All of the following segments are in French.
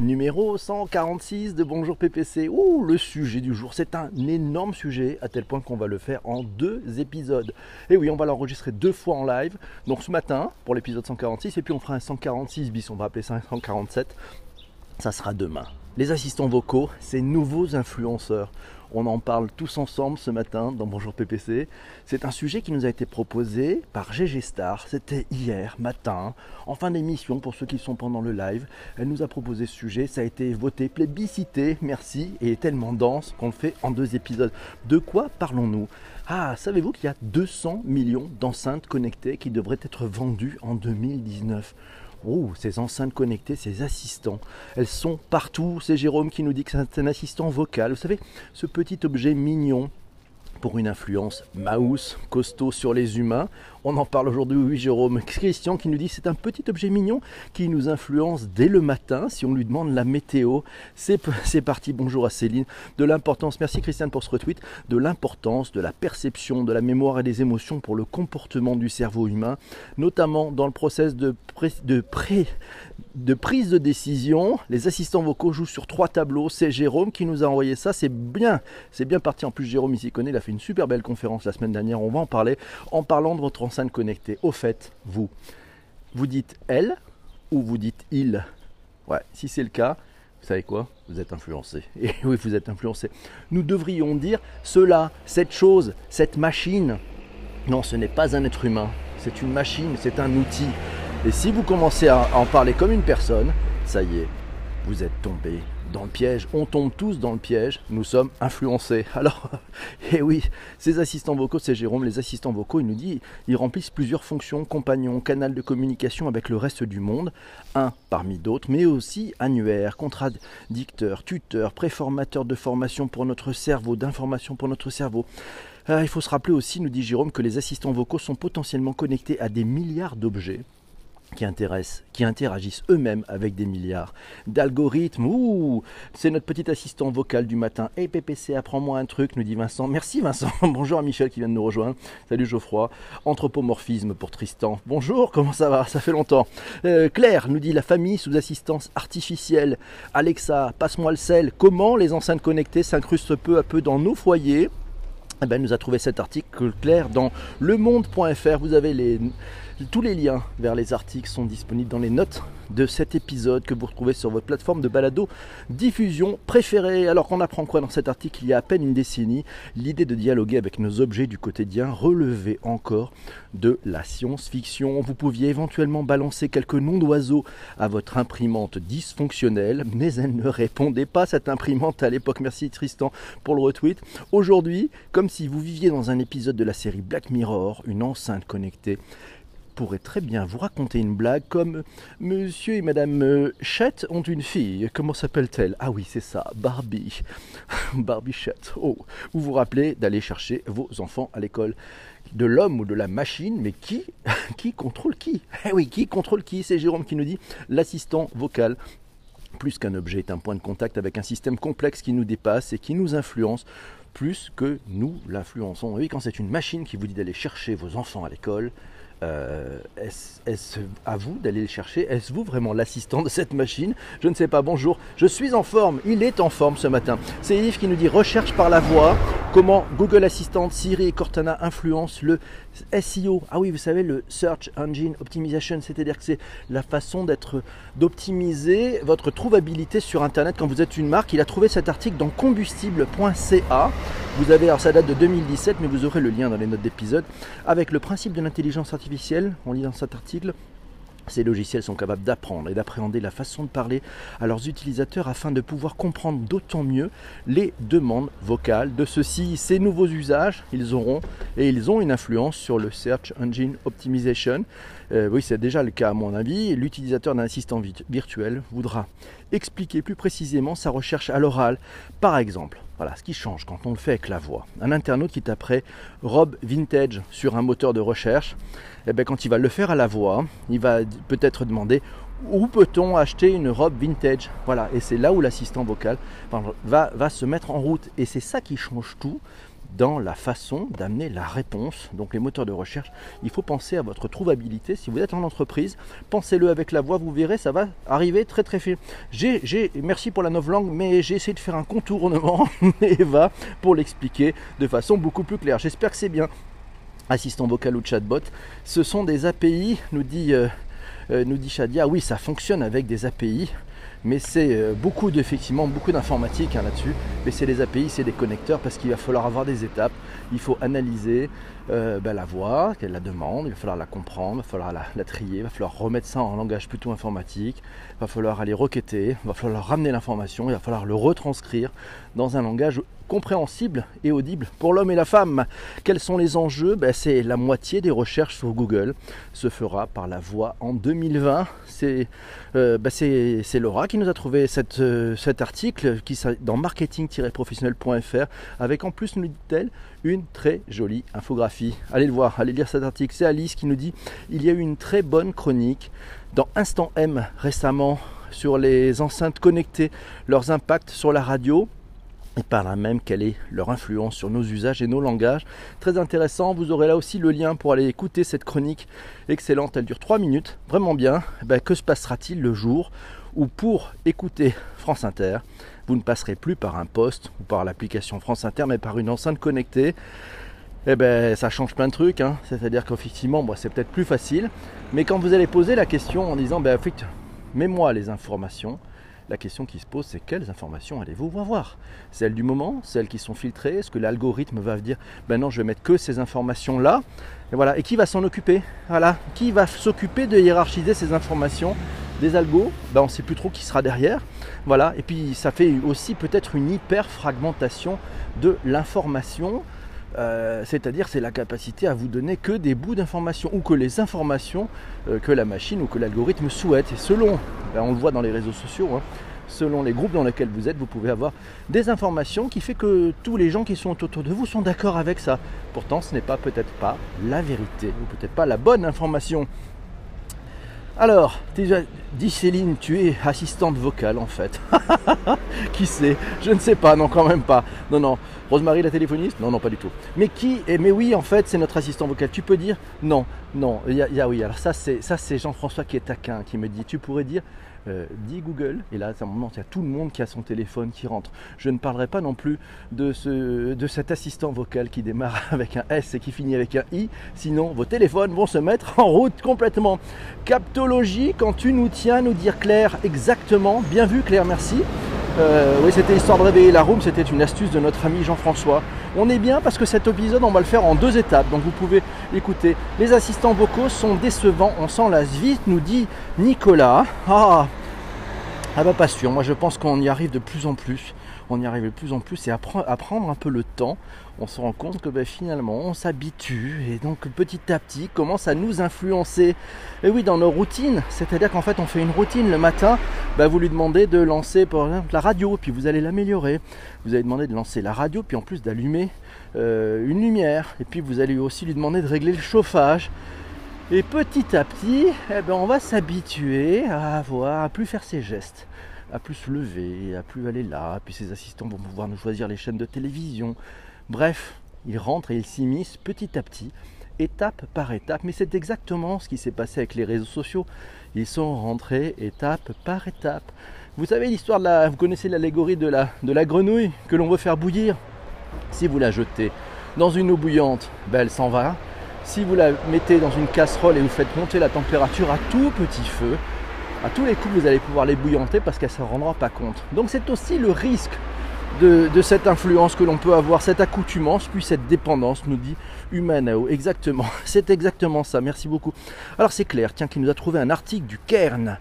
numéro 146 de Bonjour PPC. Ouh, le sujet du jour, c'est un énorme sujet à tel point qu'on va le faire en deux épisodes. Et oui, on va l'enregistrer deux fois en live. Donc ce matin pour l'épisode 146 et puis on fera un 146 bis, on va appeler ça un 147. Ça sera demain. Les assistants vocaux, ces nouveaux influenceurs. On en parle tous ensemble ce matin dans Bonjour PPC. C'est un sujet qui nous a été proposé par GG Star. C'était hier matin, en fin d'émission pour ceux qui sont pendant le live. Elle nous a proposé ce sujet. Ça a été voté, plébiscité, merci, et tellement dense qu'on le fait en deux épisodes. De quoi parlons-nous? Ah, savez-vous qu'il y a 200 millions d'enceintes connectées qui devraient être vendues en 2019 Oh, ces enceintes connectées, ces assistants, elles sont partout. C'est Jérôme qui nous dit que c'est un assistant vocal. Vous savez, ce petit objet mignon pour une influence mouse, costaud sur les humains. On en parle aujourd'hui, oui Jérôme. Christian qui nous dit c'est un petit objet mignon qui nous influence dès le matin si on lui demande la météo. C'est parti, bonjour à Céline. De l'importance, merci Christiane pour ce retweet, de l'importance de la perception, de la mémoire et des émotions pour le comportement du cerveau humain, notamment dans le process de, de, de prise de décision. Les assistants vocaux jouent sur trois tableaux. C'est Jérôme qui nous a envoyé ça. C'est bien, c'est bien parti. En plus, Jérôme, il s'y connaît. Il a fait une super belle conférence la semaine dernière. On va en parler en parlant de votre enceinte connectée. Au fait, vous, vous dites elle ou vous dites il? Ouais, si c'est le cas, vous savez quoi? Vous êtes influencé. Oui, vous êtes influencé. Nous devrions dire cela, cette chose, cette machine. Non, ce n'est pas un être humain. C'est une machine, c'est un outil. Et si vous commencez à en parler comme une personne, ça y est, vous êtes tombé dans le piège. On tombe tous dans le piège. Nous sommes influencés. Alors, eh oui, ces assistants vocaux, c'est Jérôme, les assistants vocaux, il nous dit, ils remplissent plusieurs fonctions, compagnons, canal de communication avec le reste du monde, un parmi d'autres, mais aussi annuaire, contradicteur, tuteur, préformateur de formation pour notre cerveau, d'information pour notre cerveau. Euh, il faut se rappeler aussi, nous dit Jérôme, que les assistants vocaux sont potentiellement connectés à des milliards d'objets qui intéressent, qui interagissent eux-mêmes avec des milliards d'algorithmes. Ouh, c'est notre petit assistant vocal du matin. Hey PPC, apprends-moi un truc, nous dit Vincent. Merci Vincent. Bonjour à Michel qui vient de nous rejoindre. Salut Geoffroy. Anthropomorphisme pour Tristan. Bonjour, comment ça va? Ça fait longtemps. Euh, Claire nous dit la famille sous assistance artificielle. Alexa, passe-moi le sel. Comment les enceintes connectées s'incrustent peu à peu dans nos foyers? Eh ben, nous a trouvé cet article clair dans lemonde.fr. Vous avez les, tous les liens vers les articles sont disponibles dans les notes de cet épisode que vous retrouvez sur votre plateforme de balado diffusion préférée. Alors qu'on apprend quoi dans cet article Il y a à peine une décennie, l'idée de dialoguer avec nos objets du quotidien relevait encore de la science-fiction. Vous pouviez éventuellement balancer quelques noms d'oiseaux à votre imprimante dysfonctionnelle, mais elle ne répondait pas cette imprimante à l'époque. Merci Tristan pour le retweet. Aujourd'hui, comme si vous viviez dans un épisode de la série Black Mirror, une enceinte connectée pourrait très bien vous raconter une blague comme Monsieur et Madame euh, Chat ont une fille. Comment s'appelle-t-elle? Ah oui, c'est ça, Barbie. Barbie Chat. Oh, vous vous rappelez d'aller chercher vos enfants à l'école? De l'homme ou de la machine, mais qui, qui contrôle qui? Eh oui, qui contrôle qui? C'est Jérôme qui nous dit l'assistant vocal plus qu'un objet est un point de contact avec un système complexe qui nous dépasse et qui nous influence plus que nous l'influençons. Oui, quand c'est une machine qui vous dit d'aller chercher vos enfants à l'école, euh, est-ce à vous d'aller le chercher? Est-ce vous vraiment l'assistant de cette machine? Je ne sais pas. Bonjour, je suis en forme. Il est en forme ce matin. C'est Yves qui nous dit recherche par la voix. Comment Google Assistant, Siri et Cortana influencent le SEO. Ah oui, vous savez, le Search Engine Optimization, c'est-à-dire que c'est la façon d'être, d'optimiser votre trouvabilité sur Internet quand vous êtes une marque. Il a trouvé cet article dans combustible.ca. Vous avez, alors ça date de 2017, mais vous aurez le lien dans les notes d'épisode, avec le principe de l'intelligence artificielle. On lit dans cet article. Ces logiciels sont capables d'apprendre et d'appréhender la façon de parler à leurs utilisateurs afin de pouvoir comprendre d'autant mieux les demandes vocales de ceux-ci. Ces nouveaux usages, ils auront et ils ont une influence sur le Search Engine Optimization. Euh, oui, c'est déjà le cas à mon avis. L'utilisateur d'un assistant virtuel voudra expliquer plus précisément sa recherche à l'oral. Par exemple, voilà ce qui change quand on le fait avec la voix. Un internaute qui taperait robe vintage sur un moteur de recherche, eh bien, quand il va le faire à la voix, il va peut-être demander où peut-on acheter une robe vintage? Voilà, et c'est là où l'assistant vocal va, va se mettre en route. Et c'est ça qui change tout dans la façon d'amener la réponse. Donc les moteurs de recherche, il faut penser à votre trouvabilité. Si vous êtes en entreprise, pensez-le avec la voix, vous verrez, ça va arriver très très vite. J'ai, merci pour la novlangue, mais j'ai essayé de faire un contournement, Eva, pour l'expliquer de façon beaucoup plus claire. J'espère que c'est bien. Assistant vocal ou chatbot, ce sont des API, nous dit, euh, euh, nous dit Shadia. Oui, ça fonctionne avec des API mais c'est euh, beaucoup d'effectivement beaucoup d'informatique hein, là-dessus. Mais c'est les API, c'est des connecteurs parce qu'il va falloir avoir des étapes. Il faut analyser euh, ben, la voix, qu'elle la demande, il va falloir la comprendre, il va falloir la, trier, il va falloir remettre ça en langage plutôt informatique, il va falloir aller requêter, il va falloir ramener l'information, il va falloir le retranscrire dans un langage compréhensible et audible pour l'homme et la femme. Quels sont les enjeux? Ben, C'est la moitié des recherches sur Google se fera par la voix en 2020. Euh, ben, c'est Laura qui nous a trouvé euh, cet article qui, dans marketing-professionnel.fr avec en plus, nous dit-elle, une très jolie infographie. Allez le voir, allez lire cet article. C'est Alice qui nous dit il y a eu une très bonne chronique dans Instant M récemment sur les enceintes connectées, leurs impacts sur la radio et par là même quelle est leur influence sur nos usages et nos langages. Très intéressant, vous aurez là aussi le lien pour aller écouter cette chronique excellente, elle dure 3 minutes, vraiment bien. Eh ben, que se passera-t-il le jour où pour écouter France Inter, vous ne passerez plus par un poste ou par l'application France Inter, mais par une enceinte connectée eh ben, ça change plein de trucs. Hein. C'est-à-dire qu'effectivement, c'est peut-être plus facile. Mais quand vous allez poser la question en disant, ben, mets-moi les informations, la question qui se pose, c'est quelles informations allez-vous avoir Celles du moment, celles qui sont filtrées? Est-ce que l'algorithme va dire ben non, je vais mettre que ces informations-là? Et voilà. Et qui va s'en occuper? Voilà. Qui va s'occuper de hiérarchiser ces informations? Des algos ben, On ne sait plus trop qui sera derrière. Voilà. Et puis ça fait aussi peut-être une hyper fragmentation de l'information. Euh, c'est-à-dire c'est la capacité à vous donner que des bouts d'informations ou que les informations euh, que la machine ou que l'algorithme souhaite. Et selon, ben, on le voit dans les réseaux sociaux, hein, selon les groupes dans lesquels vous êtes, vous pouvez avoir des informations qui fait que tous les gens qui sont autour de vous sont d'accord avec ça. Pourtant, ce n'est pas peut-être pas la vérité ou peut-être pas la bonne information. Alors, dit Céline, tu es assistante vocale en fait. qui sait? Je ne sais pas, non quand même pas. Non, non. Rosemary la téléphoniste? Non, non, pas du tout. Mais qui Mais oui, en fait, c'est notre assistant vocal. Tu peux dire? Non, non. Oui. Alors c'est ça, c'est Jean-François qui est taquin, qui me dit. Tu pourrais dire euh, dis Google, et là, à un moment, il y a tout le monde qui a son téléphone qui rentre. Je ne parlerai pas non plus de, ce, de cet assistant vocal qui démarre avec un S et qui finit avec un I, sinon vos téléphones vont se mettre en route complètement. Captologie, quand tu nous tiens, nous dire Claire exactement. Bien vu Claire, merci. Euh, oui, c'était histoire de réveiller la room, c'était une astuce de notre ami Jean-François. On est bien parce que cet épisode, on va le faire en deux étapes, donc vous pouvez écouter. Les assistants vocaux sont décevants, on s'en lasse vite, nous dit Nicolas. Ah, ah bah pas sûr, moi je pense qu'on y arrive de plus en plus on y arrive de plus en plus et à, prendre un peu le temps, on se rend compte que ben, finalement on s'habitue et donc petit à petit commence à nous influencer. Et oui, dans nos routines, c'est-à-dire qu'en fait on fait une routine le matin, ben, vous lui demandez de lancer par exemple la radio, puis vous allez l'améliorer. Vous allez demander de lancer la radio, puis en plus d'allumer euh, une lumière, et puis vous allez aussi lui demander de régler le chauffage. Et petit à petit, eh ben, on va s'habituer à avoir, à plus faire ces gestes à plus se lever, à plus aller là, puis ses assistants vont pouvoir nous choisir les chaînes de télévision. Bref, ils rentrent et ils s'immiscent petit à petit, étape par étape. Mais c'est exactement ce qui s'est passé avec les réseaux sociaux. Ils sont rentrés étape par étape. Vous savez l'histoire de. Vous connaissez l'allégorie de la, de la grenouille que l'on veut faire bouillir? Si vous la jetez dans une eau bouillante, ben elle s'en va. Si vous la mettez dans une casserole et vous faites monter la température à tout petit feu, à tous les coups, vous allez pouvoir les bouillanter parce qu'elle ne se rendra pas compte. Donc c'est aussi le risque de, cette influence que l'on peut avoir, cette accoutumance, puis cette dépendance, nous dit Humanao. Exactement, c'est exactement ça. Merci beaucoup. Alors c'est clair, tiens, qui nous a trouvé un article du Kern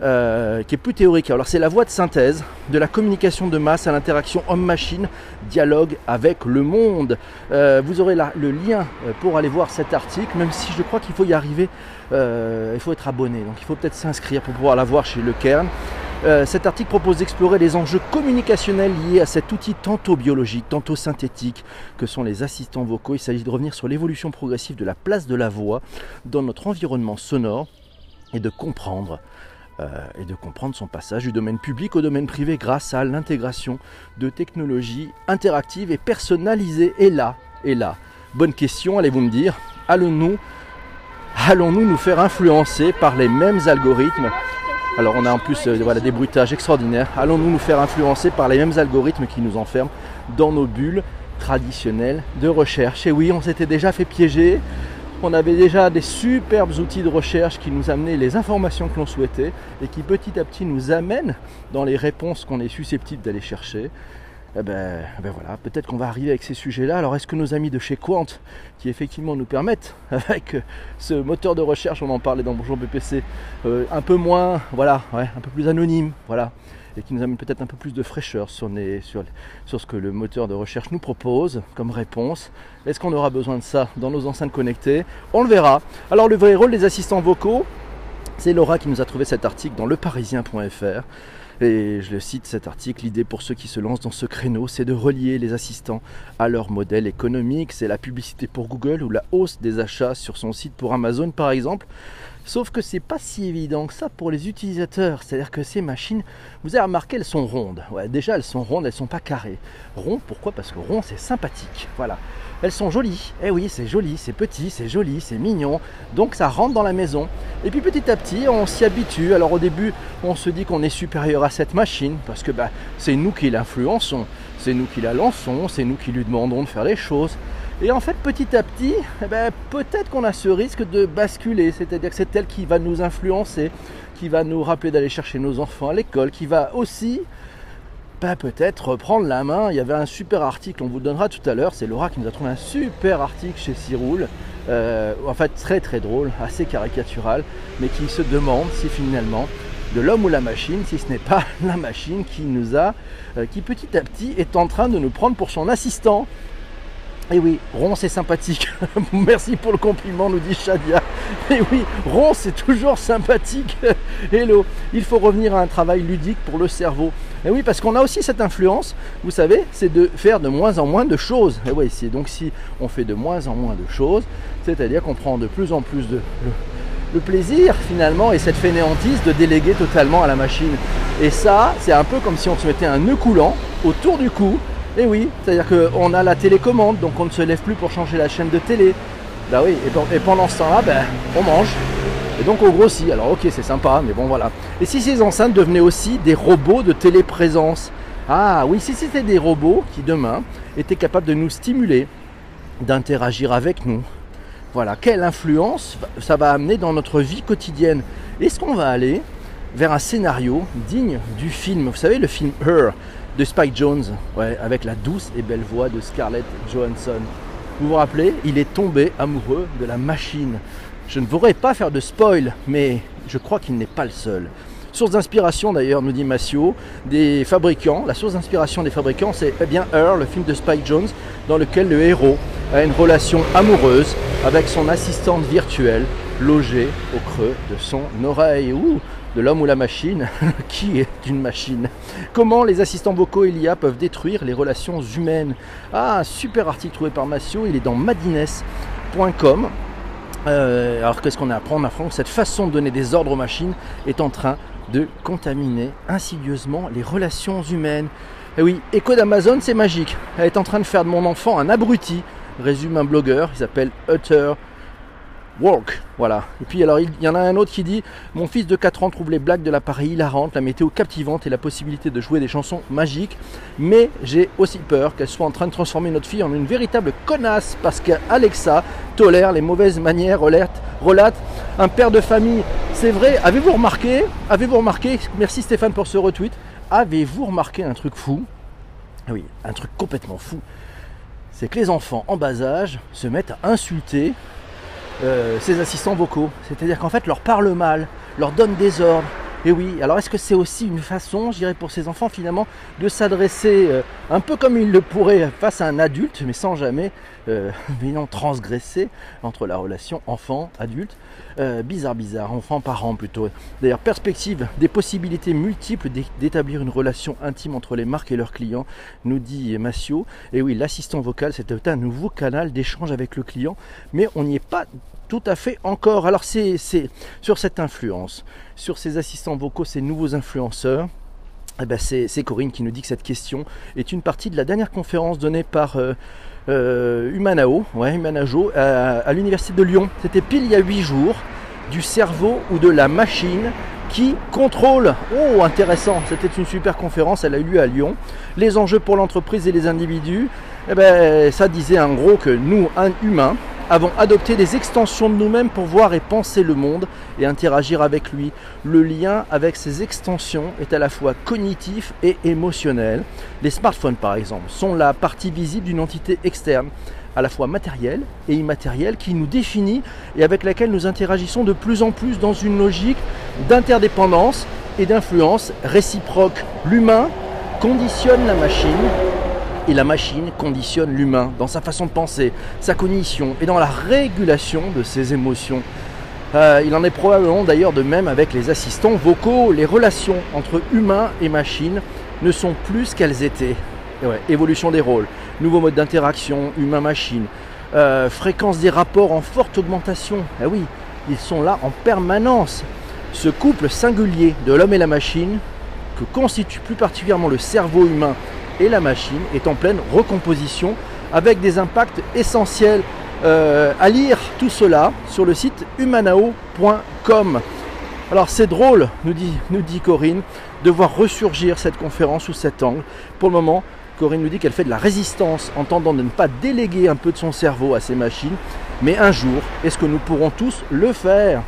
euh, qui est plus théorique. Alors c'est la voie de synthèse de la communication de masse à l'interaction homme-machine, dialogue avec le monde. Euh, vous aurez le lien euh, pour aller voir cet article, même si je crois qu'il faut y arriver, il faut être abonné, donc il faut peut-être s'inscrire pour pouvoir la voir chez le Kern. cet article propose d'explorer les enjeux communicationnels liés à cet outil tantôt biologique, tantôt synthétique que sont les assistants vocaux. Il s'agit de revenir sur l'évolution progressive de la place de la voix dans notre environnement sonore et de comprendre et de comprendre son passage du domaine public au domaine privé grâce à l'intégration de technologies interactives et personnalisées. Et là, et là, bonne question, allez-vous me dire, allons-nous allons-nous nous faire influencer par les mêmes algorithmes? Alors on a en plus euh, voilà, des bruitages extraordinaires. Allons-nous nous faire influencer par les mêmes algorithmes qui nous enferment dans nos bulles traditionnelles de recherche? Et oui, on s'était déjà fait piéger. On avait déjà des superbes outils de recherche qui nous amenaient les informations que l'on souhaitait et qui petit à petit nous amènent dans les réponses qu'on est susceptible d'aller chercher eh ben, eh ben, voilà, peut-être qu'on va arriver avec ces sujets-là. Alors est-ce que nos amis de chez Quant, qui effectivement nous permettent, avec ce moteur de recherche, on en parlait dans Bonjour BPC, euh, un peu moins, voilà, un peu plus anonyme, voilà, et qui nous amène peut-être un peu plus de fraîcheur sur, ce que le moteur de recherche nous propose comme réponse. Est-ce qu'on aura besoin de ça dans nos enceintes connectées? On le verra. Alors le vrai rôle des assistants vocaux, c'est Laura qui nous a trouvé cet article dans leparisien.fr. Et je le cite cet article, l'idée pour ceux qui se lancent dans ce créneau, c'est de relier les assistants à leur modèle économique. C'est la publicité pour Google ou la hausse des achats sur son site pour Amazon par exemple. Sauf que c'est pas si évident que ça pour les utilisateurs. C'est-à-dire que ces machines, vous avez remarqué, elles sont rondes. Ouais, déjà, elles sont rondes, elles sont pas carrées. Rond, pourquoi? Parce que rond, c'est sympathique. Voilà. Elles sont jolies. Eh oui, c'est joli, c'est petit, c'est joli, c'est mignon. Donc ça rentre dans la maison. Et puis petit à petit, on s'y habitue. Alors au début, on se dit qu'on est supérieur à cette machine parce que bah, c'est nous qui l'influençons, c'est nous qui la lançons, c'est nous qui lui demandons de faire les choses. Et en fait, petit à petit, eh ben, peut-être qu'on a ce risque de basculer, c'est-à-dire que c'est elle qui va nous influencer, qui va nous rappeler d'aller chercher nos enfants à l'école, qui va aussi peut-être prendre la main. Il y avait un super article, on vous donnera tout à l'heure. C'est Laura qui nous a trouvé un super article chez Ciroul. Euh, en fait, très très drôle, assez caricatural, mais qui se demande si finalement de l'homme ou la machine, si ce n'est pas la machine qui nous a, euh, qui petit à petit est en train de nous prendre pour son assistant. Et oui, Ron c'est sympathique. Merci pour le compliment, nous dit Shadia. Et oui, Ron c'est toujours sympathique. Hello, il faut revenir à un travail ludique pour le cerveau. Et oui, parce qu'on a aussi cette influence, vous savez, c'est de faire de moins en moins de choses. Et oui, donc si on fait de moins en moins de choses, c'est-à-dire qu'on prend de plus en plus de le, plaisir finalement et cette fainéantise de déléguer totalement à la machine. Et ça, c'est un peu comme si on se mettait un nœud coulant autour du cou et oui, c'est-à-dire qu'on a la télécommande, donc on ne se lève plus pour changer la chaîne de télé. Bah oui, et, pendant ce temps-là, ben, on mange. Et donc on grossit. Alors ok, c'est sympa, mais bon voilà. Et si ces enceintes devenaient aussi des robots de téléprésence? Ah oui, si c'était des robots qui demain étaient capables de nous stimuler, d'interagir avec nous. Voilà, quelle influence ça va amener dans notre vie quotidienne? Est-ce qu'on va aller vers un scénario digne du film? Vous savez, le film Her de Spike Jones, ouais, avec la douce et belle voix de Scarlett Johansson. Vous vous rappelez, il est tombé amoureux de la machine. Je ne voudrais pas faire de spoil, mais je crois qu'il n'est pas le seul. Source d'inspiration d'ailleurs, nous dit Massio, des fabricants. La source d'inspiration des fabricants, c'est eh bien le film de Spike Jones, dans lequel le héros a une relation amoureuse avec son assistante virtuelle logée au creux de son oreille. Ouh, de l'homme ou la machine, qui est une machine Comment les assistants vocaux et l'IA peuvent détruire les relations humaines Ah, super article trouvé par Massio, il est dans madines.com. Euh, alors qu'est-ce qu'on apprend On apprend que cette façon de donner des ordres aux machines est en train de contaminer insidieusement les relations humaines. Et eh oui, écho d'Amazon, c'est magique. Elle est en train de faire de mon enfant un abruti, résume un blogueur, il s'appelle Utter Work, voilà. Et puis alors il y en a un autre qui dit Mon fils de 4 ans trouve les blagues de l'appareil hilarantes, la météo captivante et la possibilité de jouer des chansons magiques. Mais j'ai aussi peur qu'elle soit en train de transformer notre fille en une véritable connasse parce qu'Alexa tolère les mauvaises manières, relate, relate un père de famille. C'est vrai, avez-vous remarqué Avez-vous remarqué Merci Stéphane pour ce retweet. Avez-vous remarqué un truc fou? Ah Oui, un truc complètement fou. C'est que les enfants en bas âge se mettent à insulter euh, ces assistants vocaux. C'est-à-dire qu'en fait, leur parle mal, leur donne des ordres. Et oui, alors est-ce que c'est aussi une façon, je dirais, pour ces enfants finalement, de s'adresser euh, un peu comme ils le pourraient face à un adulte, mais sans jamais, euh, non, transgresser entre la relation enfant-adulte euh, Bizarre, bizarre, enfant-parent plutôt. D'ailleurs, perspective des possibilités multiples d'établir une relation intime entre les marques et leurs clients, nous dit Massio. Et oui, l'assistant vocal, c'est un nouveau canal d'échange avec le client, mais on n'y est pas tout à fait encore. Alors c'est sur cette influence, sur ces assistants vocaux, ces nouveaux influenceurs. Eh ben c'est Corinne qui nous dit que cette question est une partie de la dernière conférence donnée par euh, euh, Humanao, à, l'université de Lyon. C'était pile il y a 8 jours du cerveau ou de la machine qui contrôle. Oh, intéressant, c'était une super conférence, elle a eu lieu à Lyon. Les enjeux pour l'entreprise et les individus, eh ben, ça disait en gros que nous, un humain, avons adopté des extensions de nous-mêmes pour voir et penser le monde et interagir avec lui. Le lien avec ces extensions est à la fois cognitif et émotionnel. Les smartphones, par exemple, sont la partie visible d'une entité externe à la fois matérielle et immatérielle qui nous définit et avec laquelle nous interagissons de plus en plus dans une logique d'interdépendance et d'influence réciproque. L'humain conditionne la machine et la machine conditionne l'humain dans sa façon de penser, sa cognition et dans la régulation de ses émotions. Euh, il en est probablement d'ailleurs de même avec les assistants vocaux. Les relations entre humain et machine ne sont plus ce qu'elles étaient. évolution des rôles, nouveaux modes d'interaction humain-machine, euh, fréquence des rapports en forte augmentation. Eh oui, ils sont là en permanence. Ce couple singulier de l'homme et la machine, que constitue plus particulièrement le cerveau humain et la machine est en pleine recomposition avec des impacts essentiels. Euh, à lire tout cela sur le site humanao.com. Alors c'est drôle, nous dit, Corinne, de voir ressurgir cette conférence sous cet angle. Pour le moment, Corinne nous dit qu'elle fait de la résistance en tentant de ne pas déléguer un peu de son cerveau à ces machines. Mais un jour, est-ce que nous pourrons tous le faire?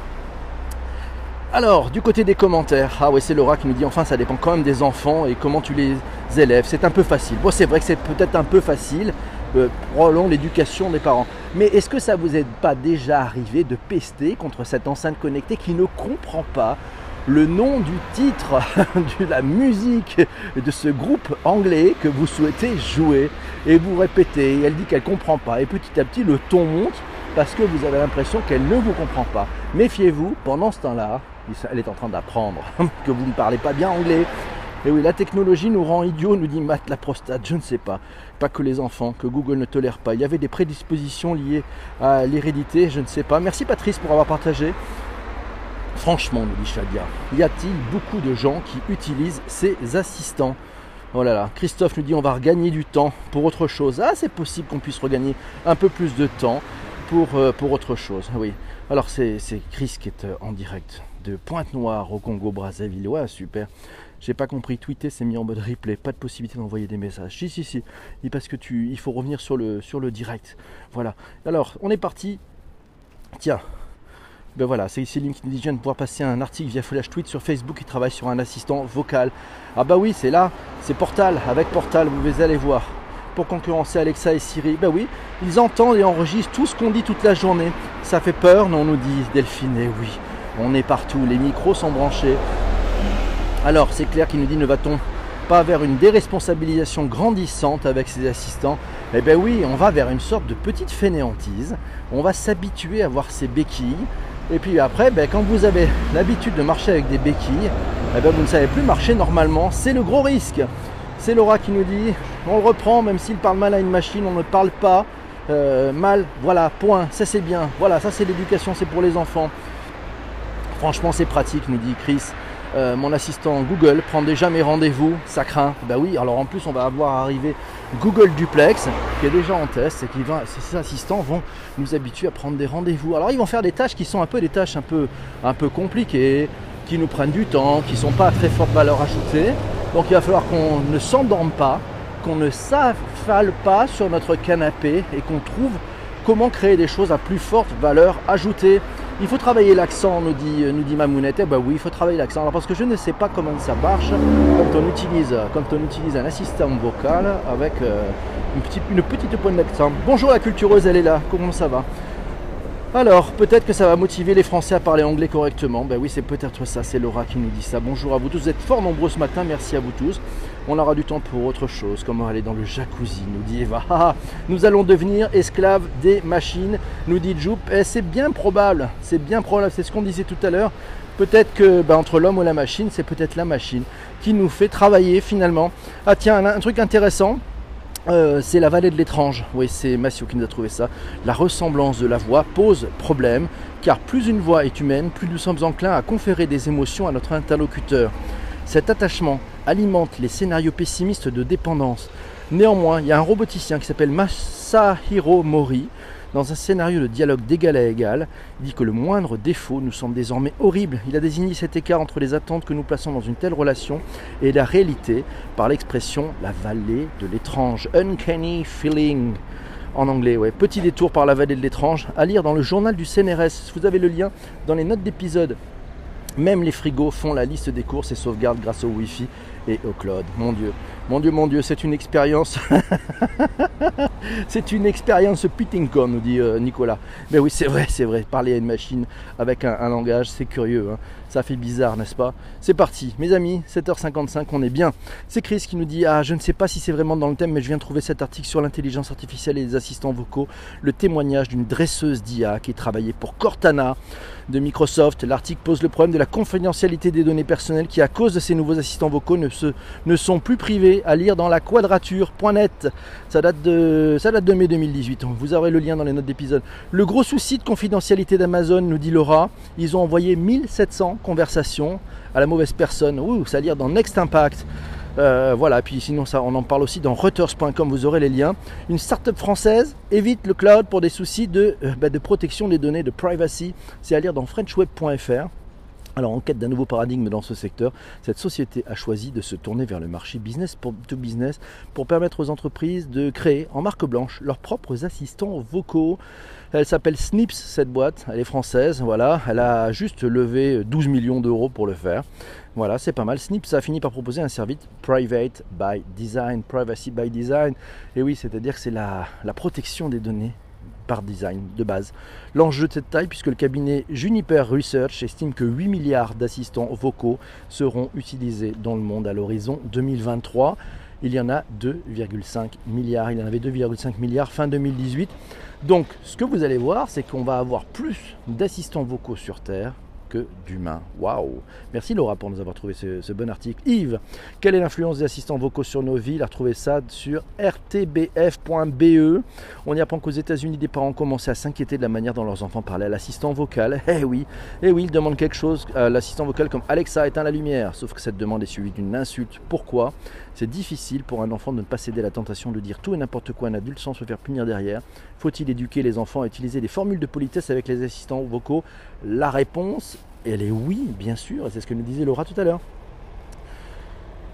Alors, du côté des commentaires, ah ouais, c'est Laura qui nous dit enfin ça dépend quand même des enfants et comment tu les élèves. C'est un peu facile. Bon, c'est vrai que c'est peut-être un peu facile, euh, l'éducation des parents. Mais est-ce que ça vous est pas déjà arrivé de pester contre cette enceinte connectée qui ne comprend pas le nom du titre de la musique de ce groupe anglais que vous souhaitez jouer? Et vous répétez, et elle dit qu'elle comprend pas et petit à petit le ton monte parce que vous avez l'impression qu'elle ne vous comprend pas. Méfiez-vous, pendant ce temps-là, elle est en train d'apprendre que vous ne parlez pas bien anglais. Et oui, la technologie nous rend idiots, nous dit Matt la prostate, je ne sais pas. Pas que les enfants, que Google ne tolère pas. Il y avait des prédispositions liées à l'hérédité, je ne sais pas. Merci Patrice pour avoir partagé. Franchement, nous dit Shadia, y a-t-il beaucoup de gens qui utilisent ces assistants? Oh là là, Christophe nous dit on va regagner du temps pour autre chose. Ah, c'est possible qu'on puisse regagner un peu plus de temps pour, euh, pour autre chose. Oui. Alors c'est Chris qui est euh, en direct de Pointe-Noire au Congo Brazzaville. Ouais, super. J'ai pas compris. Tweeter, c'est mis en mode replay. Pas de possibilité d'envoyer des messages. Si, si, si. Parce que tu, il faut revenir sur le, sur le direct. Voilà. Alors, on est parti. Tiens. Ben voilà, c'est ici Link qui de pouvoir passer un article via Flash Tweet sur Facebook qui travaille sur un assistant vocal. Ah bah oui, c'est là, c'est Portal, avec Portal, vous allez voir. Pour concurrencer Alexa et Siri, bah oui, ils entendent et enregistrent tout ce qu'on dit toute la journée. Ça fait peur, non, nous dit Delphine, et eh oui. On est partout, les micros sont branchés. Alors, c'est clair qu'il nous dit ne va-t-on pas vers une déresponsabilisation grandissante avec ses assistants? Eh bien oui, on va vers une sorte de petite fainéantise. On va s'habituer à voir ses béquilles. Et puis après, ben, quand vous avez l'habitude de marcher avec des béquilles, eh ben, vous ne savez plus marcher normalement. C'est le gros risque. C'est Laura qui nous dit, on le reprend, même s'il parle mal à une machine, on ne parle pas euh, mal. Voilà, point, ça c'est bien. Voilà, ça c'est l'éducation, c'est pour les enfants. Franchement, c'est pratique, nous dit Chris. Euh, mon assistant Google prend déjà mes rendez-vous, ça craint. Ben oui, alors en plus on va avoir arrivé Google Duplex qui est déjà en test et qui va, ces assistants vont nous habituer à prendre des rendez-vous. Alors ils vont faire des tâches qui sont un peu des tâches un peu, un peu compliquées, qui nous prennent du temps, qui ne sont pas à très forte valeur ajoutée. Donc il va falloir qu'on ne s'endorme pas, qu'on ne s'affale pas sur notre canapé et qu'on trouve comment créer des choses à plus forte valeur ajoutée. Il faut travailler l'accent, nous dit, nous dit Mamounette. Eh ben oui, il faut travailler l'accent. Alors parce que je ne sais pas comment ça marche quand on utilise, un assistant vocal avec euh, une, petite, une petite pointe d'accent. Bonjour la cultureuse, elle est là. Comment ça va? Alors, peut-être que ça va motiver les Français à parler anglais correctement. Ben oui, c'est peut-être ça, c'est Laura qui nous dit ça. Bonjour à vous tous, vous êtes fort nombreux ce matin, merci à vous tous. On aura du temps pour autre chose, comme aller dans le jacuzzi, nous dit Eva. Ah, nous allons devenir esclaves des machines, nous dit Jup. Et c'est bien probable, c'est bien probable, c'est ce qu'on disait tout à l'heure. Peut-être que ben, entre l'homme ou la machine, c'est peut-être la machine qui nous fait travailler finalement. Ah tiens, un truc intéressant, Euh, c'est la vallée de l'étrange. Oui, c'est Massio qui nous a trouvé ça. La ressemblance de la voix pose problème, car plus une voix est humaine, plus nous sommes enclins à conférer des émotions à notre interlocuteur. Cet attachement alimente les scénarios pessimistes de dépendance. Néanmoins, il y a un roboticien qui s'appelle Masahiro Mori dans un scénario de dialogue d'égal à égal, il dit que le moindre défaut nous semble désormais horrible. Il a désigné cet écart entre les attentes que nous plaçons dans une telle relation et la réalité par l'expression la vallée de l'étrange, uncanny feeling en anglais. Ouais. Petit détour par la vallée de l'étrange à lire dans le journal du CNRS. Vous avez le lien dans les notes d'épisode. Même les frigos font la liste des courses et sauvegardent grâce au Wi-Fi et au cloud. Mon Dieu, mon Dieu, mon Dieu, c'est une expérience. c'est une expérience Pittingcon, nous dit euh, Nicolas. Mais oui, c'est vrai, c'est vrai. Parler à une machine avec un, langage, c'est curieux. Hein. Ça fait bizarre, n'est-ce pas? C'est parti, mes amis, 7h55, on est bien. C'est Chris qui nous dit Ah, je ne sais pas si c'est vraiment dans le thème, mais je viens de trouver cet article sur l'intelligence artificielle et les assistants vocaux. Le témoignage d'une dresseuse d'IA qui travaillait pour Cortana de Microsoft. L'article pose le problème de la confidentialité des données personnelles qui, à cause de ces nouveaux assistants vocaux, ne, ne sont plus privés à lire dans la quadrature.net. Ça date de, ça date de mai 2018. Vous aurez le lien dans les notes d'épisode. Le gros souci de confidentialité d'Amazon, nous dit Laura, ils ont envoyé 1700 conversations à la mauvaise personne. Ouh, ça à lire dans Next Impact. Euh, voilà, puis sinon ça, on en parle aussi dans Reuters.com, vous aurez les liens. Une start-up française évite le cloud pour des soucis de, euh, bah, de protection des données, de privacy. C'est à lire dans frenchweb.fr. Alors, en quête d'un nouveau paradigme dans ce secteur, cette société a choisi de se tourner vers le marché business to business pour permettre aux entreprises de créer en marque blanche leurs propres assistants vocaux. Elle s'appelle Snips, cette boîte. Elle est française, voilà. Elle a juste levé 12 millions d'euros pour le faire. Voilà, c'est pas mal. Snips a fini par proposer un service private by design, privacy by design. Et oui, c'est-à-dire que c'est la, la protection des données par design de base. L'enjeu de cette taille, puisque le cabinet Juniper Research estime que 8 milliards d'assistants vocaux seront utilisés dans le monde à l'horizon 2023. Il y en a 2,5 milliards. Il y en avait 2,5 milliards fin 2018. Donc, ce que vous allez voir, c'est qu'on va avoir plus d'assistants vocaux sur Terre d'humains. Waouh Merci Laura pour nous avoir trouvé ce, bon article. Yves, quelle est l'influence des assistants vocaux sur nos vies? A retrouvé ça sur rtbf.be. On y apprend qu'aux États-Unis, des parents commencent à s'inquiéter de la manière dont leurs enfants parlaient à l'assistant vocal. Eh oui, eh oui, ils demandent quelque chose à l'assistant vocal comme Alexa éteint la lumière. Sauf que cette demande est suivie d'une insulte. Pourquoi? C'est difficile pour un enfant de ne pas céder à la tentation de dire tout et n'importe quoi à un adulte sans se faire punir derrière. Faut-il éduquer les enfants à utiliser des formules de politesse avec les assistants vocaux? La réponse elle est oui, bien sûr, et c'est ce que nous disait Laura tout à l'heure.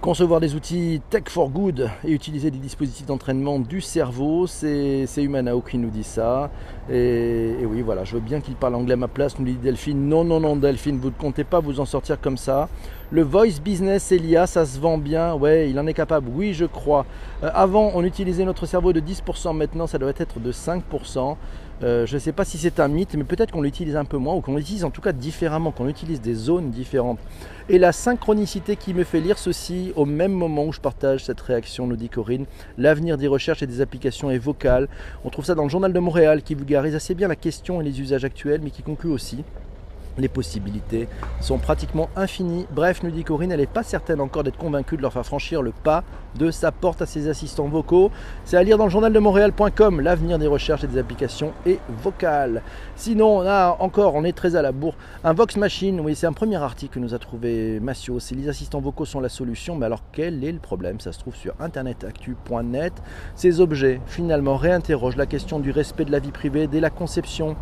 Concevoir des outils tech for good et utiliser des dispositifs d'entraînement du cerveau, c'est Humanao qui nous dit ça. Et, oui, voilà, je veux bien qu'il parle anglais à ma place, nous dit Delphine. Non, non, non, Delphine, vous ne comptez pas vous en sortir comme ça. Le voice business Elia, ça se vend bien. Ouais, il en est capable. Oui, je crois. Euh, avant, on utilisait notre cerveau de 10%. Maintenant, ça doit être de 5%. Euh, je ne sais pas si c'est un mythe, mais peut-être qu'on l'utilise un peu moins ou qu'on l'utilise en tout cas différemment, qu'on utilise des zones différentes. Et la synchronicité qui me fait lire ceci au même moment où je partage cette réaction, nous dit Corinne. L'avenir des recherches et des applications est vocal. On trouve ça dans le Journal de Montréal qui vulgarise assez bien la question et les usages actuels, mais qui conclut aussi les possibilités sont pratiquement infinies. Bref, nous dit Corinne, elle n'est pas certaine encore d'être convaincue de leur faire franchir le pas de sa porte à ses assistants vocaux. C'est à lire dans le journal de Montréal.com, l'avenir des recherches et des applications est vocal. Sinon, on encore, on est très à la bourre, un Vox Machine, oui, c'est un premier article que nous a trouvé Massio, c'est les assistants vocaux sont la solution, mais alors quel est le problème? Ça se trouve sur internetactu.net. Ces objets, finalement, réinterrogent la question du respect de la vie privée dès la conception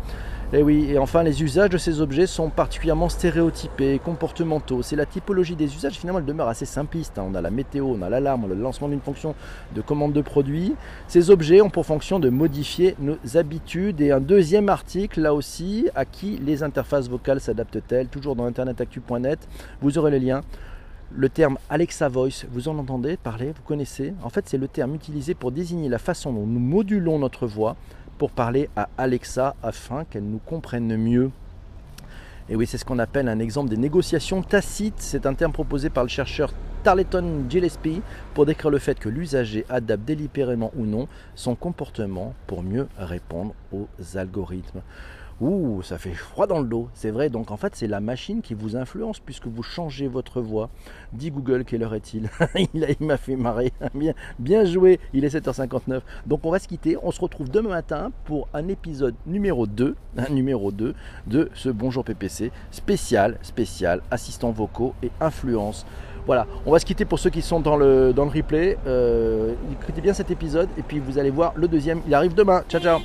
et eh oui, et enfin les usages de ces objets sont particulièrement stéréotypés, comportementaux. C'est la typologie des usages, finalement elle demeure assez simpliste. Hein. On a la météo, on a l'alarme, on a le lancement d'une fonction de commande de produit. Ces objets ont pour fonction de modifier nos habitudes. Et un deuxième article, là aussi, à qui les interfaces vocales s'adaptent-elles? Toujours dans internetactu.net, vous aurez le lien. Le terme Alexa Voice, vous en entendez parler, vous connaissez? En fait, c'est le terme utilisé pour désigner la façon dont nous modulons notre voix pour parler à Alexa afin qu'elle nous comprenne mieux. Et oui, c'est ce qu'on appelle un exemple des négociations tacites. C'est un terme proposé par le chercheur Tarleton Gillespie pour décrire le fait que l'usager adapte délibérément ou non son comportement pour mieux répondre aux algorithmes. Ouh, ça fait froid dans le dos, c'est vrai. Donc en fait, c'est la machine qui vous influence puisque vous changez votre voix. Dis Google, quelle heure est-il Il m'a fait marrer. Bien, bien joué, il est 7h59. Donc on va se quitter. On se retrouve demain matin pour un épisode numéro 2, un numéro 2 de ce Bonjour PPC spécial, spécial, assistants vocaux et influence. Voilà, on va se quitter pour ceux qui sont dans le, dans le replay. Euh, écoutez bien cet épisode et puis vous allez voir le deuxième, il arrive demain. Ciao, ciao